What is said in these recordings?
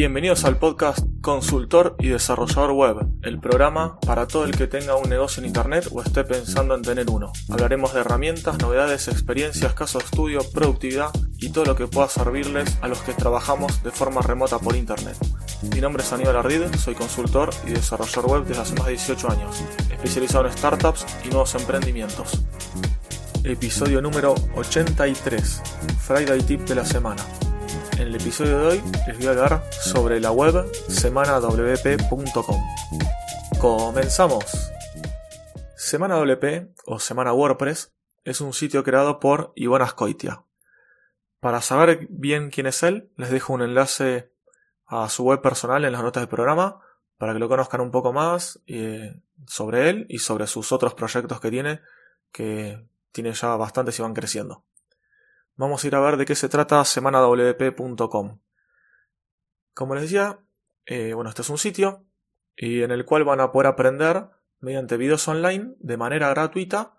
Bienvenidos al podcast Consultor y Desarrollador Web, el programa para todo el que tenga un negocio en Internet o esté pensando en tener uno. Hablaremos de herramientas, novedades, experiencias, casos de estudio, productividad y todo lo que pueda servirles a los que trabajamos de forma remota por Internet. Mi nombre es Aníbal Ardid, soy consultor y desarrollador web desde hace más de 18 años, especializado en startups y nuevos emprendimientos. Episodio número 83, Friday Tip de la semana. En el episodio de hoy les voy a hablar sobre la web semanawp.com. Comenzamos. Semana WP o Semana WordPress es un sitio creado por Iván Ascoitia. Para saber bien quién es él, les dejo un enlace a su web personal en las notas del programa para que lo conozcan un poco más eh, sobre él y sobre sus otros proyectos que tiene, que tiene ya bastantes y van creciendo. Vamos a ir a ver de qué se trata semanawp.com. Como les decía, eh, bueno, este es un sitio y en el cual van a poder aprender mediante videos online de manera gratuita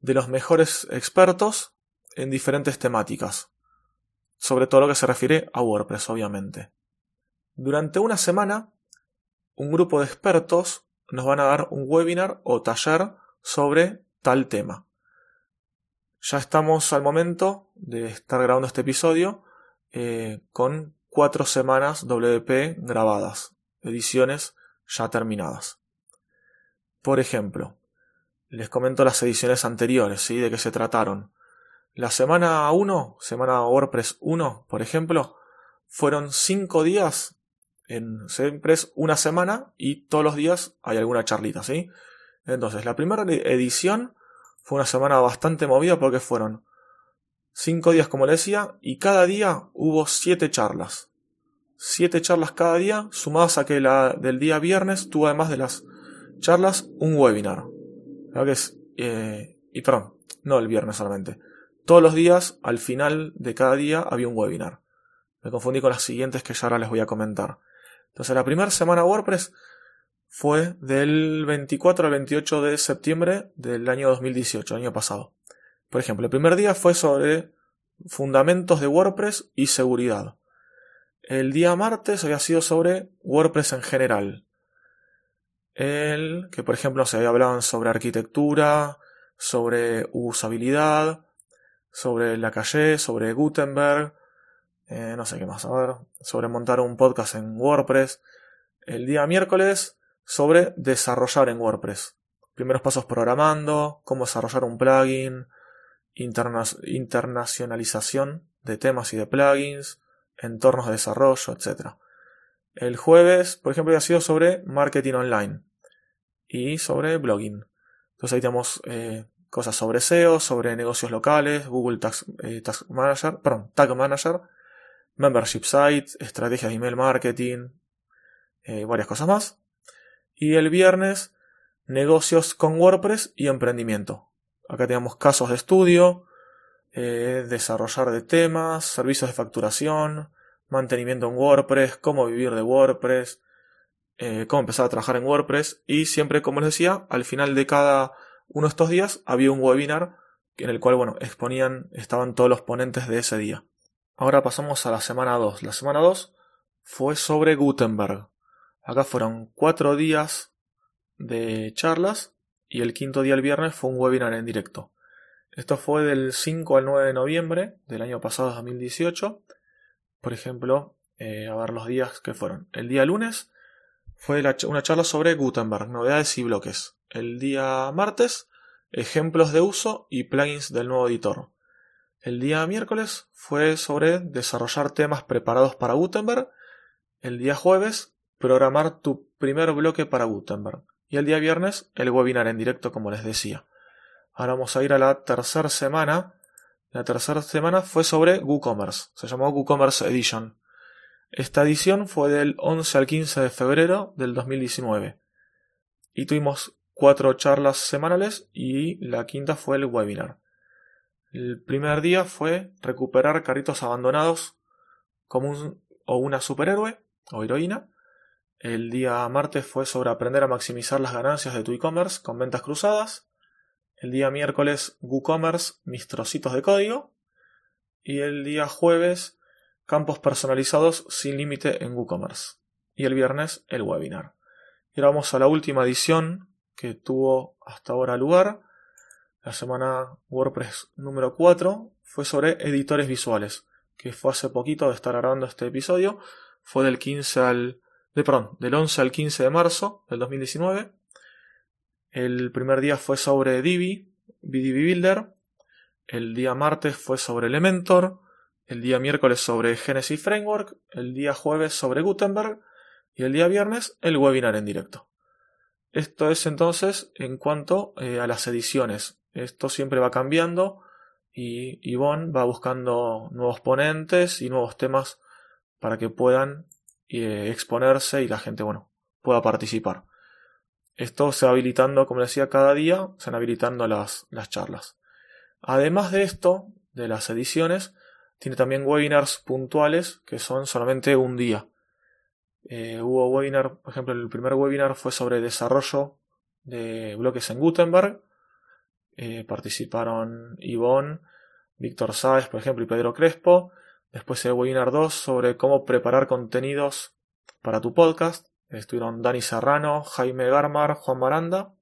de los mejores expertos en diferentes temáticas, sobre todo lo que se refiere a WordPress, obviamente. Durante una semana, un grupo de expertos nos van a dar un webinar o taller sobre tal tema. Ya estamos al momento de estar grabando este episodio eh, con cuatro semanas WP grabadas, ediciones ya terminadas. Por ejemplo, les comento las ediciones anteriores, ¿sí? De qué se trataron. La semana 1, semana WordPress 1, por ejemplo, fueron cinco días en es una semana y todos los días hay alguna charlita, ¿sí? Entonces, la primera edición fue una semana bastante movida porque fueron cinco días, como le decía, y cada día hubo siete charlas. Siete charlas cada día, sumadas a que la del día viernes tuvo además de las charlas un webinar. que es, eh, y perdón, no el viernes solamente. Todos los días, al final de cada día, había un webinar. Me confundí con las siguientes que ya ahora les voy a comentar. Entonces, la primera semana WordPress fue del 24 al 28 de septiembre del año 2018, año pasado. Por ejemplo, el primer día fue sobre fundamentos de WordPress y seguridad. El día martes había sido sobre WordPress en general. El que, por ejemplo, se había hablado sobre arquitectura, sobre usabilidad, sobre la calle, sobre Gutenberg, eh, no sé qué más, a ver, sobre montar un podcast en WordPress. El día miércoles sobre desarrollar en WordPress. Primeros pasos programando, cómo desarrollar un plugin, internacionalización de temas y de plugins, entornos de desarrollo, etc. El jueves, por ejemplo, ha sido sobre marketing online y sobre blogging. Entonces ahí tenemos eh, cosas sobre SEO, sobre negocios locales, Google Tag, eh, Manager, perdón, Tag Manager, Membership Site, estrategias de email marketing, eh, varias cosas más. Y el viernes, negocios con WordPress y emprendimiento. Acá tenemos casos de estudio, eh, desarrollar de temas, servicios de facturación, mantenimiento en WordPress, cómo vivir de WordPress, eh, cómo empezar a trabajar en WordPress y siempre, como les decía, al final de cada uno de estos días había un webinar en el cual, bueno, exponían, estaban todos los ponentes de ese día. Ahora pasamos a la semana 2. La semana 2 fue sobre Gutenberg. Acá fueron cuatro días de charlas y el quinto día, el viernes, fue un webinar en directo. Esto fue del 5 al 9 de noviembre del año pasado, 2018. Por ejemplo, eh, a ver los días que fueron. El día lunes fue una charla sobre Gutenberg, novedades y bloques. El día martes, ejemplos de uso y plugins del nuevo editor. El día miércoles fue sobre desarrollar temas preparados para Gutenberg. El día jueves, programar tu primer bloque para Gutenberg. Y el día viernes el webinar en directo, como les decía. Ahora vamos a ir a la tercera semana. La tercera semana fue sobre WooCommerce. Se llamó WooCommerce Edition. Esta edición fue del 11 al 15 de febrero del 2019. Y tuvimos cuatro charlas semanales y la quinta fue el webinar. El primer día fue recuperar carritos abandonados como un o una superhéroe o heroína. El día martes fue sobre aprender a maximizar las ganancias de tu e-commerce con ventas cruzadas. El día miércoles WooCommerce, mis trocitos de código. Y el día jueves, campos personalizados sin límite en WooCommerce. Y el viernes el webinar. Y ahora vamos a la última edición que tuvo hasta ahora lugar. La semana WordPress número 4 fue sobre editores visuales, que fue hace poquito de estar grabando este episodio. Fue del 15 al de, perdón, del 11 al 15 de marzo del 2019. El primer día fue sobre Divi, Divi Builder. El día martes fue sobre Elementor. El día miércoles sobre Genesis Framework. El día jueves sobre Gutenberg. Y el día viernes el webinar en directo. Esto es entonces en cuanto eh, a las ediciones. Esto siempre va cambiando y Yvonne va buscando nuevos ponentes y nuevos temas para que puedan eh, exponerse y la gente, bueno, pueda participar. Esto se va habilitando, como decía, cada día se van habilitando las, las charlas. Además de esto, de las ediciones, tiene también webinars puntuales que son solamente un día. Eh, hubo webinar, por ejemplo, el primer webinar fue sobre desarrollo de bloques en Gutenberg. Eh, participaron Ivonne, Víctor Sáez, por ejemplo, y Pedro Crespo. Después el webinar 2 sobre cómo preparar contenidos para tu podcast. Estuvieron Dani Serrano, Jaime Garmar, Juan Maranda.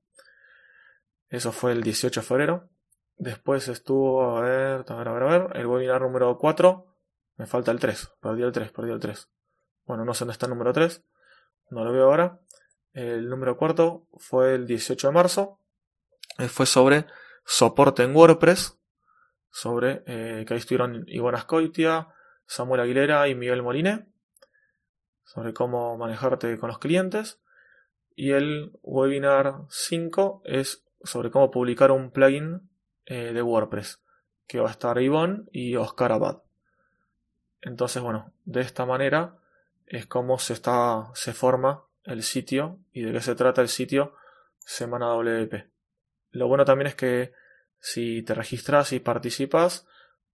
Eso fue el 18 de febrero. Después estuvo, a ver, a ver, a ver, a ver, el webinar número 4. Me falta el 3. Perdí el 3, perdí el 3. Bueno, no sé dónde está el número 3. No lo veo ahora. El número 4 fue el 18 de marzo. Eh, fue sobre soporte en WordPress. Sobre eh, que ahí estuvieron Ivona Ascoitia, Samuel Aguilera y Miguel Moline sobre cómo manejarte con los clientes. Y el webinar 5 es sobre cómo publicar un plugin eh, de WordPress, que va a estar Ivonne y Oscar Abad. Entonces, bueno, de esta manera es como se, está, se forma el sitio y de qué se trata el sitio Semana WP. Lo bueno también es que si te registras y participas,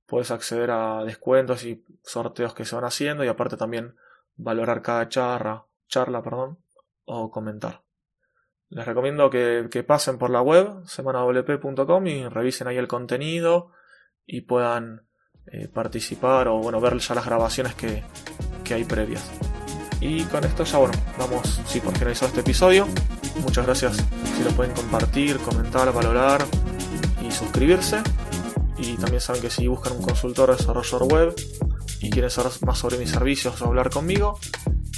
puedes acceder a descuentos y sorteos que se van haciendo y aparte también valorar cada charla, charla perdón, o comentar. Les recomiendo que, pasen por la web semanawp.com y revisen ahí el contenido y puedan eh, participar o bueno ver ya las grabaciones que, que hay previas. Y con esto ya bueno, vamos sí por finalizado este episodio. Muchas gracias si lo pueden compartir, comentar, valorar y suscribirse. Y también saben que si buscan un consultor desarrollador web y quieren saber más sobre mis servicios o hablar conmigo,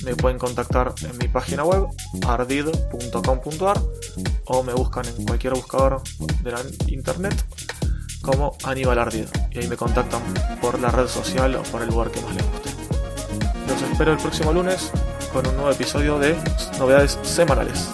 me pueden contactar en mi página web ardid.com.ar o me buscan en cualquier buscador de la internet como Aníbal Ardid y ahí me contactan por la red social o por el lugar que más les guste. Los espero el próximo lunes con un nuevo episodio de novedades semanales.